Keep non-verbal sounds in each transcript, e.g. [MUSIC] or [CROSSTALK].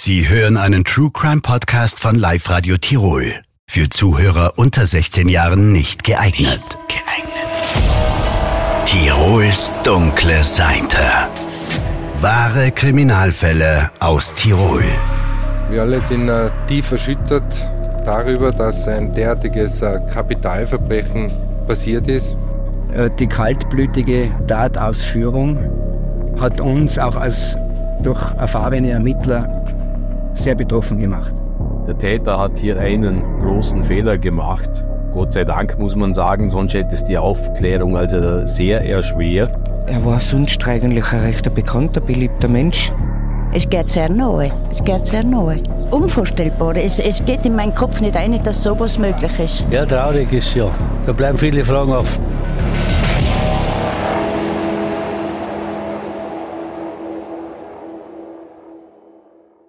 Sie hören einen True Crime Podcast von Live Radio Tirol. Für Zuhörer unter 16 Jahren nicht geeignet. Nicht geeignet. Tirols dunkle Seite. Wahre Kriminalfälle aus Tirol. Wir alle sind äh, tief erschüttert darüber, dass ein derartiges äh, Kapitalverbrechen passiert ist. Äh, die kaltblütige Tatausführung hat uns auch als durch erfahrene Ermittler sehr betroffen gemacht. Der Täter hat hier einen großen Fehler gemacht. Gott sei Dank muss man sagen, sonst hätte es die Aufklärung also sehr erschwert. Er war sonst eigentlich ein recht bekannter, beliebter Mensch. Es geht sehr nahe, es geht sehr nahe. Unvorstellbar, es, es geht in meinen Kopf nicht ein, dass sowas möglich ist. Ja, traurig ist ja. Da bleiben viele Fragen auf.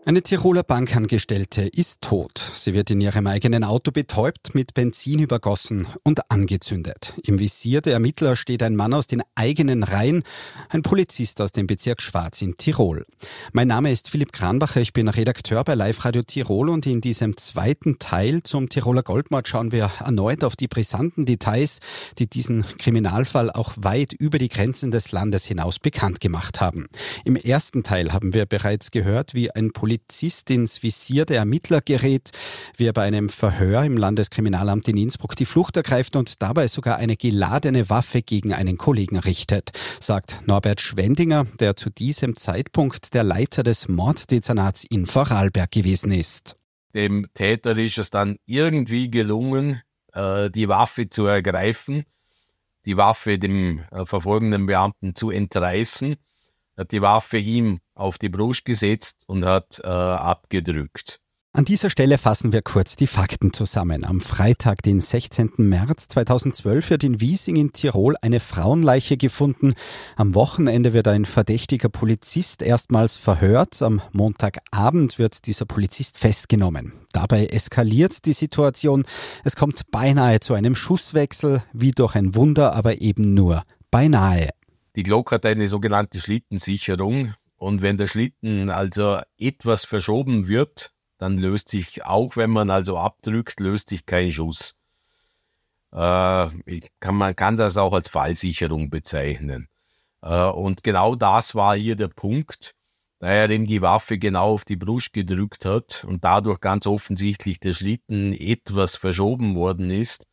Eine Tiroler Bankangestellte ist tot. Sie wird in ihrem eigenen Auto betäubt, mit Benzin übergossen und angezündet. Im Visier der Ermittler steht ein Mann aus den eigenen Reihen, ein Polizist aus dem Bezirk Schwarz in Tirol. Mein Name ist Philipp Kranbacher, ich bin Redakteur bei Live Radio Tirol und in diesem zweiten Teil zum Tiroler Goldmord schauen wir erneut auf die brisanten Details, die diesen Kriminalfall auch weit über die Grenzen des Landes hinaus bekannt gemacht haben. Im ersten Teil haben wir bereits gehört, wie ein Polizist Polizist ins Visier der Ermittler gerät, wie er bei einem Verhör im Landeskriminalamt in Innsbruck die Flucht ergreift und dabei sogar eine geladene Waffe gegen einen Kollegen richtet, sagt Norbert Schwendinger, der zu diesem Zeitpunkt der Leiter des Morddezernats in Vorarlberg gewesen ist. Dem Täter ist es dann irgendwie gelungen, äh, die Waffe zu ergreifen, die Waffe dem äh, verfolgenden Beamten zu entreißen hat die Waffe ihm auf die Brust gesetzt und hat äh, abgedrückt. An dieser Stelle fassen wir kurz die Fakten zusammen. Am Freitag, den 16. März 2012, wird in Wiesing in Tirol eine Frauenleiche gefunden. Am Wochenende wird ein verdächtiger Polizist erstmals verhört. Am Montagabend wird dieser Polizist festgenommen. Dabei eskaliert die Situation. Es kommt beinahe zu einem Schusswechsel, wie durch ein Wunder, aber eben nur beinahe. Die Glock hat eine sogenannte Schlittensicherung und wenn der Schlitten also etwas verschoben wird, dann löst sich, auch wenn man also abdrückt, löst sich kein Schuss. Äh, kann, man kann das auch als Fallsicherung bezeichnen. Äh, und genau das war hier der Punkt, da er ihm die Waffe genau auf die Brust gedrückt hat und dadurch ganz offensichtlich der Schlitten etwas verschoben worden ist,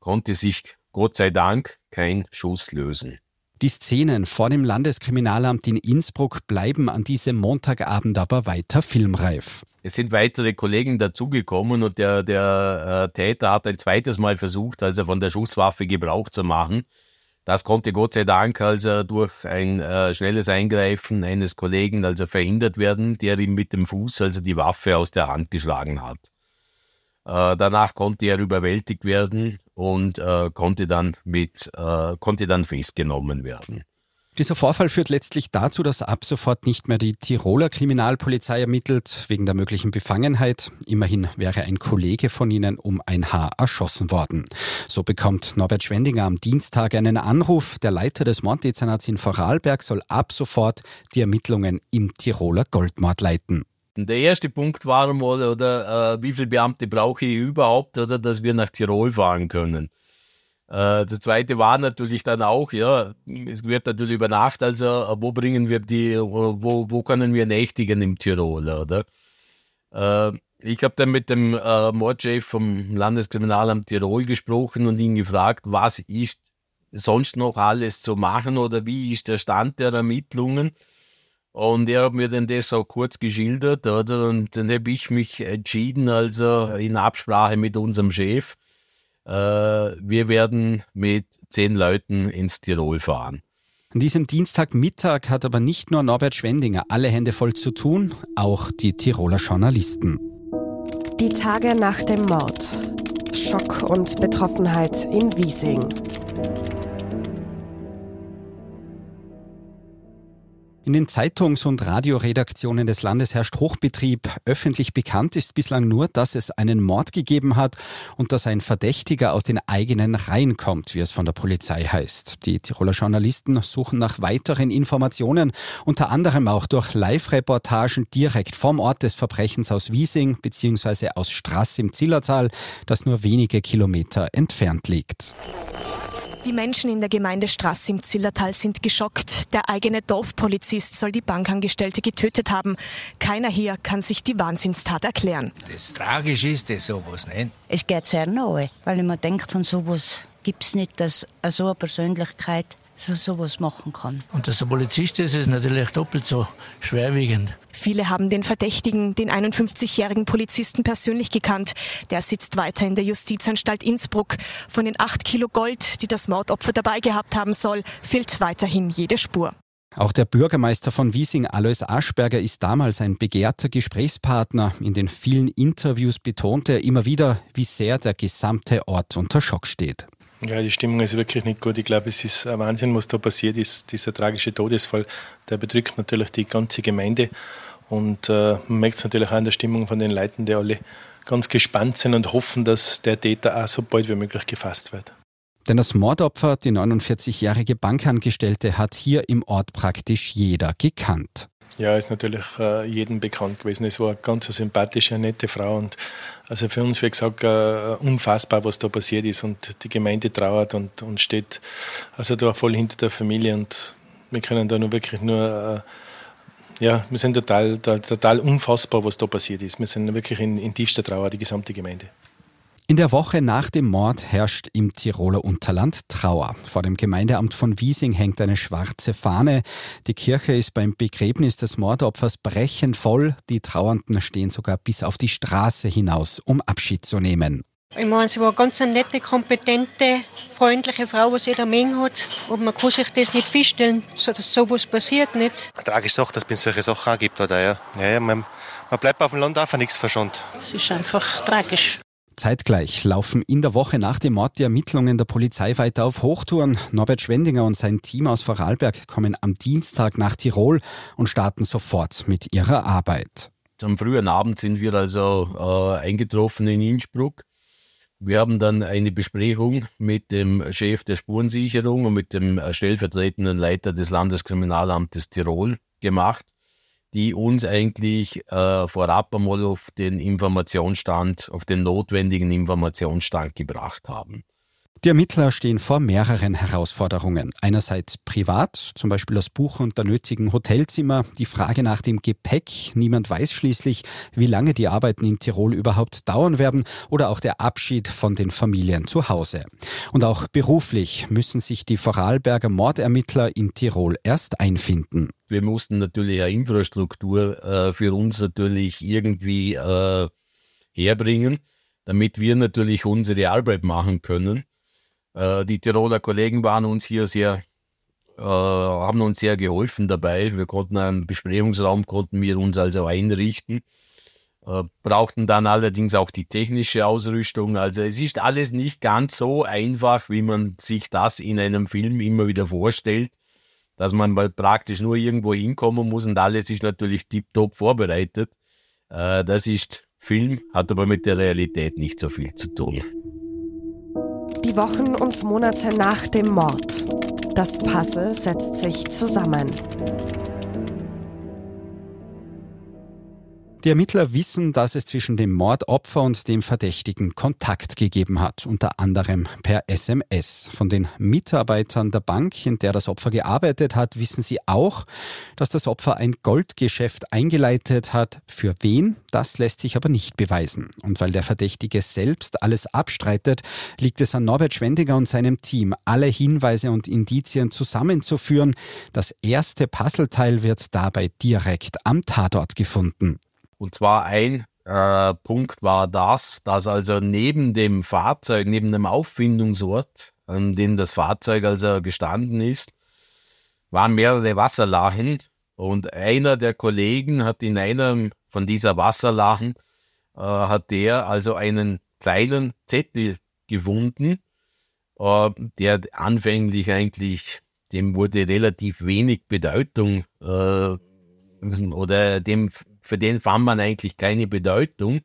konnte sich Gott sei Dank kein Schuss lösen. Die Szenen vor dem Landeskriminalamt in Innsbruck bleiben an diesem Montagabend aber weiter filmreif. Es sind weitere Kollegen dazugekommen und der, der äh, Täter hat ein zweites Mal versucht, also von der Schusswaffe Gebrauch zu machen. Das konnte Gott sei Dank also durch ein äh, schnelles Eingreifen eines Kollegen also verhindert werden, der ihm mit dem Fuß also die Waffe aus der Hand geschlagen hat. Äh, danach konnte er überwältigt werden und äh, konnte dann mit äh, konnte dann festgenommen werden. Dieser Vorfall führt letztlich dazu, dass ab sofort nicht mehr die Tiroler Kriminalpolizei ermittelt, wegen der möglichen Befangenheit. Immerhin wäre ein Kollege von ihnen um ein Haar erschossen worden. So bekommt Norbert Schwendinger am Dienstag einen Anruf. Der Leiter des Morddezernats in Vorarlberg soll ab sofort die Ermittlungen im Tiroler Goldmord leiten. Der erste Punkt war mal, oder äh, wie viele Beamte brauche ich überhaupt, oder dass wir nach Tirol fahren können. Äh, das zweite war natürlich dann auch, ja, es wird natürlich über Nacht, also wo bringen wir die, wo, wo können wir nächtigen im Tirol, oder? Äh, ich habe dann mit dem äh, Mordchef vom Landeskriminalamt Tirol gesprochen und ihn gefragt, was ist sonst noch alles zu machen oder wie ist der Stand der Ermittlungen. Und er hat mir dann das auch kurz geschildert, oder? Und dann habe ich mich entschieden, also in Absprache mit unserem Chef, äh, wir werden mit zehn Leuten ins Tirol fahren. An diesem Dienstagmittag hat aber nicht nur Norbert Schwendinger alle Hände voll zu tun, auch die Tiroler Journalisten. Die Tage nach dem Mord. Schock und Betroffenheit in Wiesing. In den Zeitungs- und Radioredaktionen des Landes herrscht Hochbetrieb. Öffentlich bekannt ist bislang nur, dass es einen Mord gegeben hat und dass ein Verdächtiger aus den eigenen Reihen kommt, wie es von der Polizei heißt. Die Tiroler Journalisten suchen nach weiteren Informationen, unter anderem auch durch Live-Reportagen direkt vom Ort des Verbrechens aus Wiesing bzw. aus Strass im Zillertal, das nur wenige Kilometer entfernt liegt. Die Menschen in der Gemeinde Straß im Zillertal sind geschockt. Der eigene Dorfpolizist soll die Bankangestellte getötet haben. Keiner hier kann sich die Wahnsinnstat erklären. Das Tragische ist das sowas, nicht? Es geht sehr nahe, weil ich mir denke, von sowas gibt es nicht, dass so eine Persönlichkeit so sowas machen kann. Und dass er Polizist ist, ist natürlich doppelt so schwerwiegend. Viele haben den Verdächtigen, den 51-jährigen Polizisten, persönlich gekannt. Der sitzt weiter in der Justizanstalt Innsbruck. Von den acht Kilo Gold, die das Mordopfer dabei gehabt haben soll, fehlt weiterhin jede Spur. Auch der Bürgermeister von Wiesing, Alois Aschberger, ist damals ein begehrter Gesprächspartner. In den vielen Interviews betonte er immer wieder, wie sehr der gesamte Ort unter Schock steht. Ja, die Stimmung ist wirklich nicht gut. Ich glaube, es ist ein Wahnsinn, was da passiert ist. Dieser tragische Todesfall, der bedrückt natürlich die ganze Gemeinde. Und äh, man merkt es natürlich auch in der Stimmung von den Leuten, die alle ganz gespannt sind und hoffen, dass der Täter auch so bald wie möglich gefasst wird. Denn das Mordopfer, die 49-jährige Bankangestellte, hat hier im Ort praktisch jeder gekannt. Ja, ist natürlich äh, jedem bekannt gewesen. Es war eine ganz sympathische, nette Frau und also für uns, wie gesagt, äh, unfassbar, was da passiert ist und die Gemeinde trauert und, und steht also da voll hinter der Familie und wir können da nur wirklich nur, äh, ja, wir sind total, total unfassbar, was da passiert ist. Wir sind wirklich in, in tiefster Trauer, die gesamte Gemeinde. In der Woche nach dem Mord herrscht im Tiroler Unterland Trauer. Vor dem Gemeindeamt von Wiesing hängt eine schwarze Fahne. Die Kirche ist beim Begräbnis des Mordopfers brechend voll. Die Trauernden stehen sogar bis auf die Straße hinaus, um Abschied zu nehmen. Ich meine, sie war ganz eine nette, kompetente, freundliche Frau, was jeder Menge hat. Und man kann sich das nicht feststellen, dass sowas passiert nicht. Eine tragische Sache, dass es solche Sachen auch gibt. Oder? Ja. Ja, ja, man, man bleibt auf dem Land einfach nichts verschont. Es ist einfach tragisch. Zeitgleich laufen in der Woche nach dem Mord die Ermittlungen der Polizei weiter auf Hochtouren. Norbert Schwendinger und sein Team aus Vorarlberg kommen am Dienstag nach Tirol und starten sofort mit ihrer Arbeit. Am frühen Abend sind wir also äh, eingetroffen in Innsbruck. Wir haben dann eine Besprechung mit dem Chef der Spurensicherung und mit dem stellvertretenden Leiter des Landeskriminalamtes Tirol gemacht die uns eigentlich äh, vorab einmal auf den Informationsstand, auf den notwendigen Informationsstand gebracht haben. Die Ermittler stehen vor mehreren Herausforderungen. Einerseits privat, zum Beispiel das Buchen der nötigen Hotelzimmer, die Frage nach dem Gepäck. Niemand weiß schließlich, wie lange die Arbeiten in Tirol überhaupt dauern werden oder auch der Abschied von den Familien zu Hause. Und auch beruflich müssen sich die Vorarlberger Mordermittler in Tirol erst einfinden. Wir mussten natürlich eine Infrastruktur äh, für uns natürlich irgendwie äh, herbringen, damit wir natürlich unsere Arbeit machen können. Äh, die Tiroler Kollegen waren uns hier sehr, äh, haben uns sehr geholfen dabei. Wir konnten einen Besprechungsraum, konnten wir uns also einrichten, äh, brauchten dann allerdings auch die technische Ausrüstung. Also es ist alles nicht ganz so einfach, wie man sich das in einem Film immer wieder vorstellt, dass man mal praktisch nur irgendwo hinkommen muss und alles ist natürlich tiptop vorbereitet. Äh, das ist Film, hat aber mit der Realität nicht so viel zu tun. Die Wochen und Monate nach dem Mord. Das Puzzle setzt sich zusammen. Die Ermittler wissen, dass es zwischen dem Mordopfer und dem Verdächtigen Kontakt gegeben hat, unter anderem per SMS. Von den Mitarbeitern der Bank, in der das Opfer gearbeitet hat, wissen sie auch, dass das Opfer ein Goldgeschäft eingeleitet hat. Für wen? Das lässt sich aber nicht beweisen. Und weil der Verdächtige selbst alles abstreitet, liegt es an Norbert Schwendiger und seinem Team, alle Hinweise und Indizien zusammenzuführen. Das erste Puzzleteil wird dabei direkt am Tatort gefunden. Und zwar ein äh, Punkt war das, dass also neben dem Fahrzeug, neben dem Auffindungsort, an dem das Fahrzeug also gestanden ist, waren mehrere Wasserlachen. Und einer der Kollegen hat in einem von dieser Wasserlachen, äh, hat der also einen kleinen Zettel gefunden, äh, der anfänglich eigentlich dem wurde relativ wenig Bedeutung äh, oder dem, für den fand man eigentlich keine Bedeutung.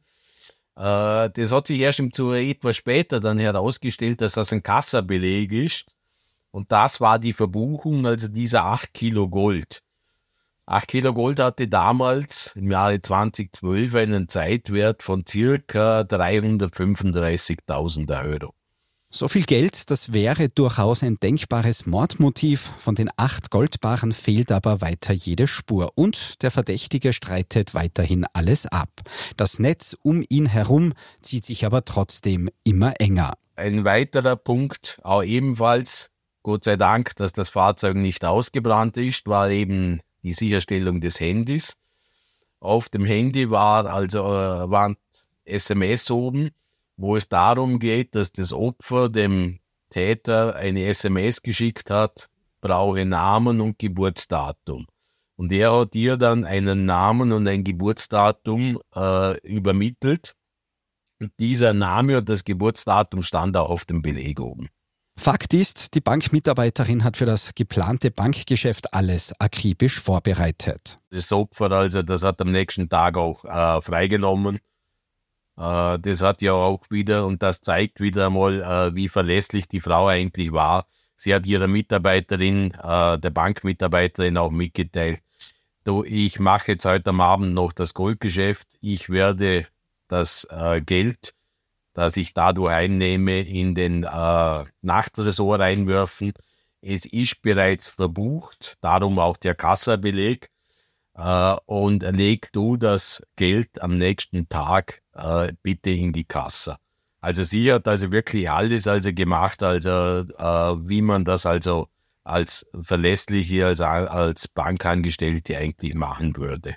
Äh, das hat sich erst im zu etwas später dann herausgestellt, dass das ein Kassabeleg ist. Und das war die Verbuchung, also dieser 8 Kilo Gold. 8 Kilo Gold hatte damals im Jahre 2012 einen Zeitwert von circa 335.000 Euro. So viel Geld, das wäre durchaus ein denkbares Mordmotiv. Von den acht Goldbarren fehlt aber weiter jede Spur. Und der Verdächtige streitet weiterhin alles ab. Das Netz um ihn herum zieht sich aber trotzdem immer enger. Ein weiterer Punkt, auch ebenfalls, Gott sei Dank, dass das Fahrzeug nicht ausgebrannt ist, war eben die Sicherstellung des Handys. Auf dem Handy war also, äh, waren SMS oben wo es darum geht, dass das Opfer dem Täter eine SMS geschickt hat, brauche Namen und Geburtsdatum. Und er hat ihr dann einen Namen und ein Geburtsdatum äh, übermittelt. Und dieser Name und das Geburtsdatum stand auch auf dem Beleg oben. Fakt ist, die Bankmitarbeiterin hat für das geplante Bankgeschäft alles akribisch vorbereitet. Das Opfer also, das hat am nächsten Tag auch äh, freigenommen das hat ja auch wieder, und das zeigt wieder einmal, äh, wie verlässlich die Frau eigentlich war. Sie hat ihrer Mitarbeiterin, äh, der Bankmitarbeiterin auch mitgeteilt, du, ich mache jetzt heute am Abend noch das Goldgeschäft, ich werde das Geld, das ich dadurch einnehme, in den Nachtresort einwerfen. Es ist bereits verbucht, darum auch der Kassabeleg. Und leg du das Geld am nächsten Tag äh, bitte in die Kasse. Also sie hat also wirklich alles also gemacht, also äh, wie man das also als verlässliche, als, als Bankangestellte eigentlich machen würde.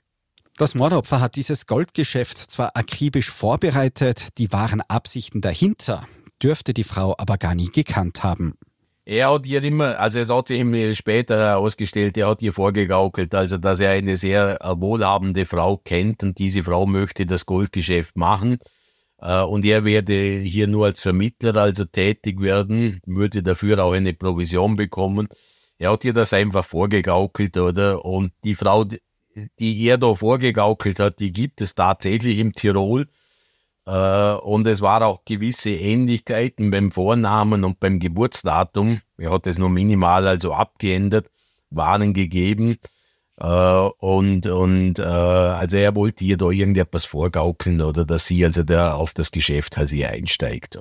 Das Mordopfer hat dieses Goldgeschäft zwar akribisch vorbereitet, die wahren Absichten dahinter dürfte die Frau aber gar nie gekannt haben. Er hat ihr immer, also es hat sich ihm später herausgestellt, er hat ihr vorgegaukelt, also dass er eine sehr wohlhabende Frau kennt und diese Frau möchte das Goldgeschäft machen. Äh, und er werde hier nur als Vermittler also tätig werden, würde dafür auch eine Provision bekommen. Er hat ihr das einfach vorgegaukelt, oder? Und die Frau, die er da vorgegaukelt hat, die gibt es tatsächlich im Tirol. Äh, und es war auch gewisse Ähnlichkeiten beim Vornamen und beim Geburtsdatum. Er hat es nur minimal also abgeändert, waren gegeben. Äh, und und äh, also er wollte ihr da irgendetwas vorgaukeln oder dass sie also da auf das Geschäft sie einsteigt.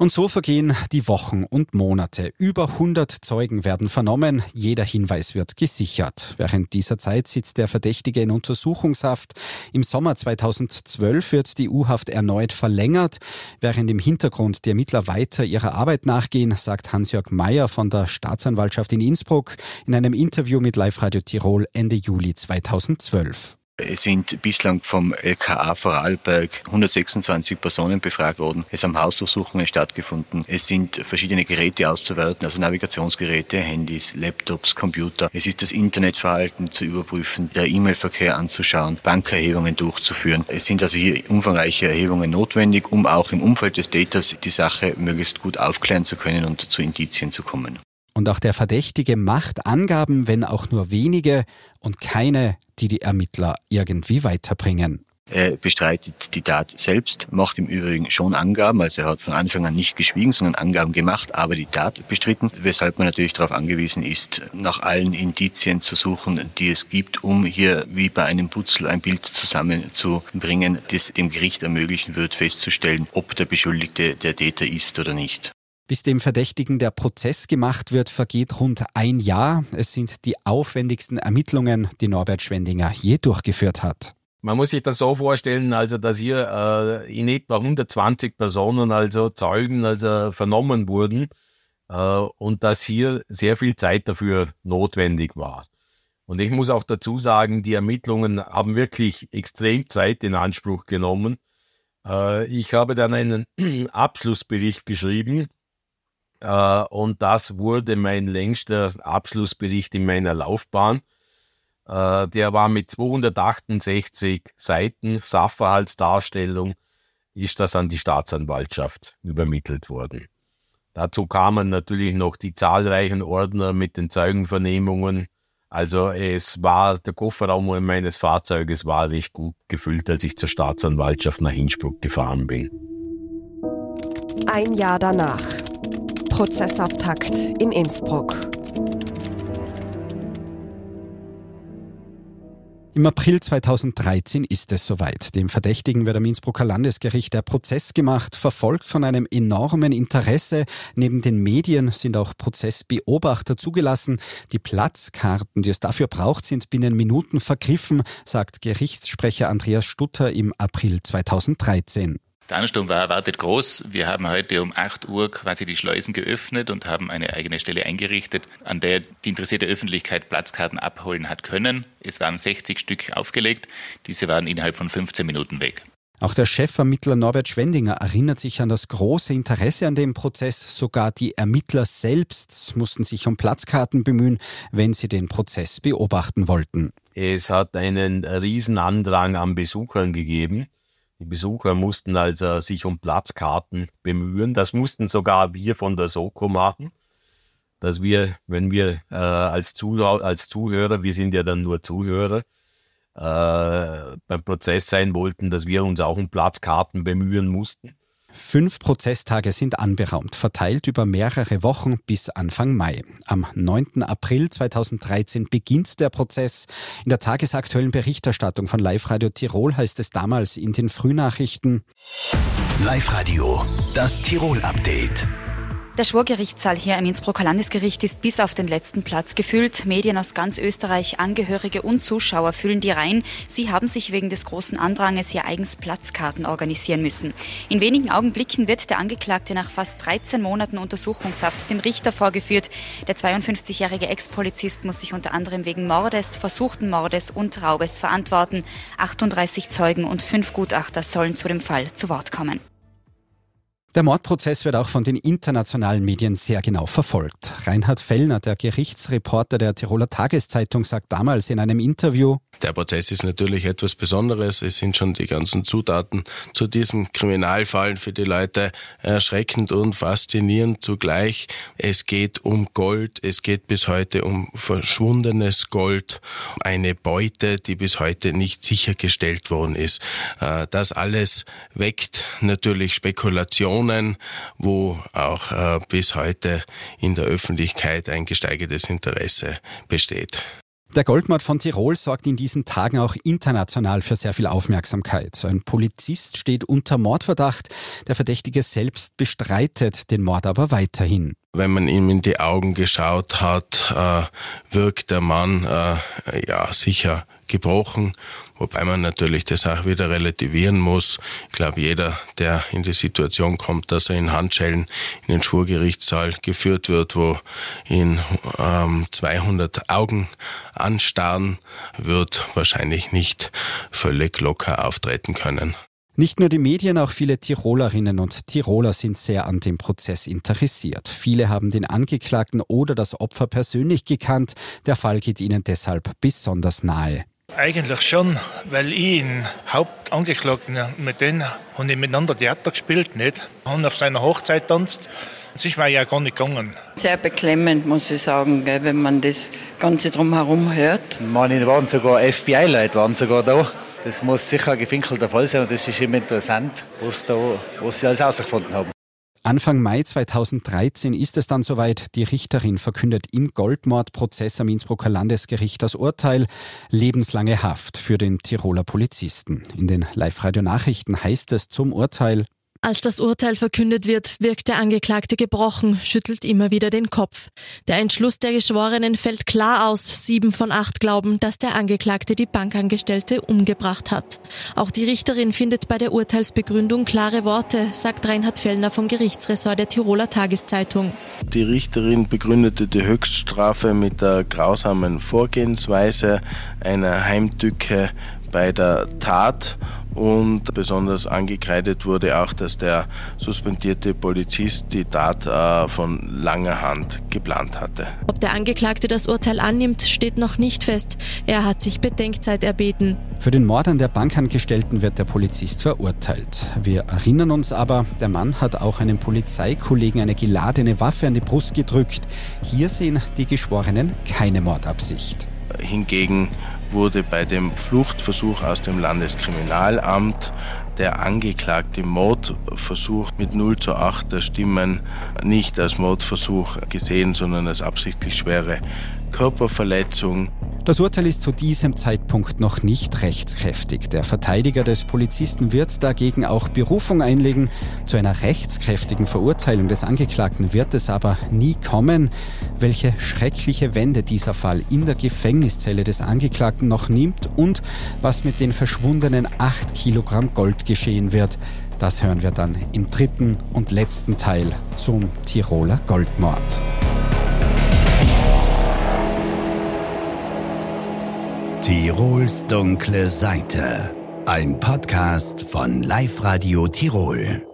Und so vergehen die Wochen und Monate. Über 100 Zeugen werden vernommen, jeder Hinweis wird gesichert. Während dieser Zeit sitzt der Verdächtige in Untersuchungshaft. Im Sommer 2012 wird die U-Haft erneut verlängert. Während im Hintergrund die Ermittler weiter ihrer Arbeit nachgehen, sagt Hans-Jörg Mayer von der Staatsanwaltschaft in Innsbruck in einem Interview mit Live Radio Tirol Ende Juli 2012. Es sind bislang vom LKA Vorarlberg 126 Personen befragt worden. Es haben Hausdurchsuchungen stattgefunden. Es sind verschiedene Geräte auszuwerten, also Navigationsgeräte, Handys, Laptops, Computer. Es ist das Internetverhalten zu überprüfen, der E-Mail-Verkehr anzuschauen, Bankerhebungen durchzuführen. Es sind also hier umfangreiche Erhebungen notwendig, um auch im Umfeld des Datas die Sache möglichst gut aufklären zu können und zu Indizien zu kommen. Und auch der Verdächtige macht Angaben, wenn auch nur wenige und keine, die die Ermittler irgendwie weiterbringen. Er bestreitet die Tat selbst, macht im Übrigen schon Angaben, also er hat von Anfang an nicht geschwiegen, sondern Angaben gemacht, aber die Tat bestritten, weshalb man natürlich darauf angewiesen ist, nach allen Indizien zu suchen, die es gibt, um hier wie bei einem Putzel ein Bild zusammenzubringen, das dem Gericht ermöglichen wird, festzustellen, ob der Beschuldigte der Täter ist oder nicht. Bis dem Verdächtigen der Prozess gemacht wird, vergeht rund ein Jahr. Es sind die aufwendigsten Ermittlungen, die Norbert Schwendinger je durchgeführt hat. Man muss sich das so vorstellen, also dass hier äh, in etwa 120 Personen, also Zeugen, also vernommen wurden äh, und dass hier sehr viel Zeit dafür notwendig war. Und ich muss auch dazu sagen, die Ermittlungen haben wirklich extrem Zeit in Anspruch genommen. Äh, ich habe dann einen [CLEARS THROAT] Abschlussbericht geschrieben, äh, und das wurde mein längster Abschlussbericht in meiner Laufbahn. Äh, der war mit 268 Seiten Sachverhaltsdarstellung, ist das an die Staatsanwaltschaft übermittelt worden. Dazu kamen natürlich noch die zahlreichen Ordner mit den Zeugenvernehmungen. Also es war, der Kofferraum meines Fahrzeuges war recht gut gefüllt, als ich zur Staatsanwaltschaft nach Innsbruck gefahren bin. Ein Jahr danach. Prozessauftakt in Innsbruck. Im April 2013 ist es soweit. Dem Verdächtigen wird am Innsbrucker Landesgericht der Prozess gemacht, verfolgt von einem enormen Interesse. Neben den Medien sind auch Prozessbeobachter zugelassen. Die Platzkarten, die es dafür braucht, sind binnen Minuten vergriffen, sagt Gerichtssprecher Andreas Stutter im April 2013. Der Ansturm war erwartet groß. Wir haben heute um 8 Uhr quasi die Schleusen geöffnet und haben eine eigene Stelle eingerichtet, an der die interessierte Öffentlichkeit Platzkarten abholen hat können. Es waren 60 Stück aufgelegt. Diese waren innerhalb von 15 Minuten weg. Auch der Chefermittler Norbert Schwendinger erinnert sich an das große Interesse an dem Prozess. Sogar die Ermittler selbst mussten sich um Platzkarten bemühen, wenn sie den Prozess beobachten wollten. Es hat einen Riesenandrang an Besuchern gegeben. Die Besucher mussten also sich um Platzkarten bemühen. Das mussten sogar wir von der Soko machen. Dass wir, wenn wir äh, als, Zuhörer, als Zuhörer, wir sind ja dann nur Zuhörer, äh, beim Prozess sein wollten, dass wir uns auch um Platzkarten bemühen mussten. Fünf Prozesstage sind anberaumt, verteilt über mehrere Wochen bis Anfang Mai. Am 9. April 2013 beginnt der Prozess. In der tagesaktuellen Berichterstattung von Live Radio Tirol heißt es damals in den Frühnachrichten. Live Radio, das Tirol-Update. Der Schwurgerichtssaal hier im Innsbrucker Landesgericht ist bis auf den letzten Platz gefüllt. Medien aus ganz Österreich, Angehörige und Zuschauer füllen die Reihen. Sie haben sich wegen des großen Andranges hier eigens Platzkarten organisieren müssen. In wenigen Augenblicken wird der Angeklagte nach fast 13 Monaten Untersuchungshaft dem Richter vorgeführt. Der 52-jährige Ex-Polizist muss sich unter anderem wegen Mordes, versuchten Mordes und Raubes verantworten. 38 Zeugen und fünf Gutachter sollen zu dem Fall zu Wort kommen. Der Mordprozess wird auch von den internationalen Medien sehr genau verfolgt. Reinhard Fellner, der Gerichtsreporter der Tiroler Tageszeitung, sagt damals in einem Interview, der Prozess ist natürlich etwas Besonderes. Es sind schon die ganzen Zutaten zu diesem Kriminalfall für die Leute erschreckend und faszinierend zugleich. Es geht um Gold, es geht bis heute um verschwundenes Gold, eine Beute, die bis heute nicht sichergestellt worden ist. Äh, das alles weckt natürlich Spekulationen Personen, wo auch äh, bis heute in der Öffentlichkeit ein gesteigertes Interesse besteht. Der Goldmord von Tirol sorgt in diesen Tagen auch international für sehr viel Aufmerksamkeit. Ein Polizist steht unter Mordverdacht. Der Verdächtige selbst bestreitet den Mord aber weiterhin. Wenn man ihm in die Augen geschaut hat, äh, wirkt der Mann äh, ja sicher gebrochen, wobei man natürlich das auch wieder relativieren muss. Ich glaube, jeder, der in die Situation kommt, dass er in Handschellen in den Schwurgerichtssaal geführt wird, wo ihn ähm, 200 Augen anstarren, wird wahrscheinlich nicht völlig locker auftreten können. Nicht nur die Medien, auch viele Tirolerinnen und Tiroler sind sehr an dem Prozess interessiert. Viele haben den Angeklagten oder das Opfer persönlich gekannt. Der Fall geht ihnen deshalb besonders nahe. Eigentlich schon, weil ich ihn Hauptangeklagten, mit denen haben ich miteinander Theater gespielt, nicht? Haben auf seiner Hochzeit tanzt. Es ist mir ja gar nicht gegangen. Sehr beklemmend, muss ich sagen, gell, wenn man das Ganze drumherum hört. Meine waren sogar FBI-Leute waren sogar da. Das muss sicher ein gefinkelter Fall sein und das ist immer interessant, was, da, was sie alles herausgefunden haben. Anfang Mai 2013 ist es dann soweit. Die Richterin verkündet im Goldmordprozess am Innsbrucker Landesgericht das Urteil lebenslange Haft für den Tiroler Polizisten. In den Live-Radio-Nachrichten heißt es zum Urteil, als das Urteil verkündet wird, wirkt der Angeklagte gebrochen, schüttelt immer wieder den Kopf. Der Entschluss der Geschworenen fällt klar aus. Sieben von acht glauben, dass der Angeklagte die Bankangestellte umgebracht hat. Auch die Richterin findet bei der Urteilsbegründung klare Worte, sagt Reinhard Fellner vom Gerichtsressort der Tiroler Tageszeitung. Die Richterin begründete die Höchststrafe mit der grausamen Vorgehensweise einer Heimtücke bei der Tat und besonders angekreidet wurde auch, dass der suspendierte Polizist die Tat äh, von langer Hand geplant hatte. Ob der Angeklagte das Urteil annimmt, steht noch nicht fest. Er hat sich Bedenkzeit erbeten. Für den Mord an der Bankangestellten wird der Polizist verurteilt. Wir erinnern uns aber, der Mann hat auch einem Polizeikollegen eine geladene Waffe an die Brust gedrückt. Hier sehen die Geschworenen keine Mordabsicht. Hingegen wurde bei dem Fluchtversuch aus dem Landeskriminalamt der angeklagte Mordversuch mit 0 zu 8 der Stimmen nicht als Mordversuch gesehen, sondern als absichtlich schwere Körperverletzung. Das Urteil ist zu diesem Zeitpunkt noch nicht rechtskräftig. Der Verteidiger des Polizisten wird dagegen auch Berufung einlegen. Zu einer rechtskräftigen Verurteilung des Angeklagten wird es aber nie kommen. Welche schreckliche Wende dieser Fall in der Gefängniszelle des Angeklagten noch nimmt und was mit den verschwundenen 8 Kilogramm Gold geschehen wird, das hören wir dann im dritten und letzten Teil zum Tiroler Goldmord. Tirols dunkle Seite. Ein Podcast von Live Radio Tirol.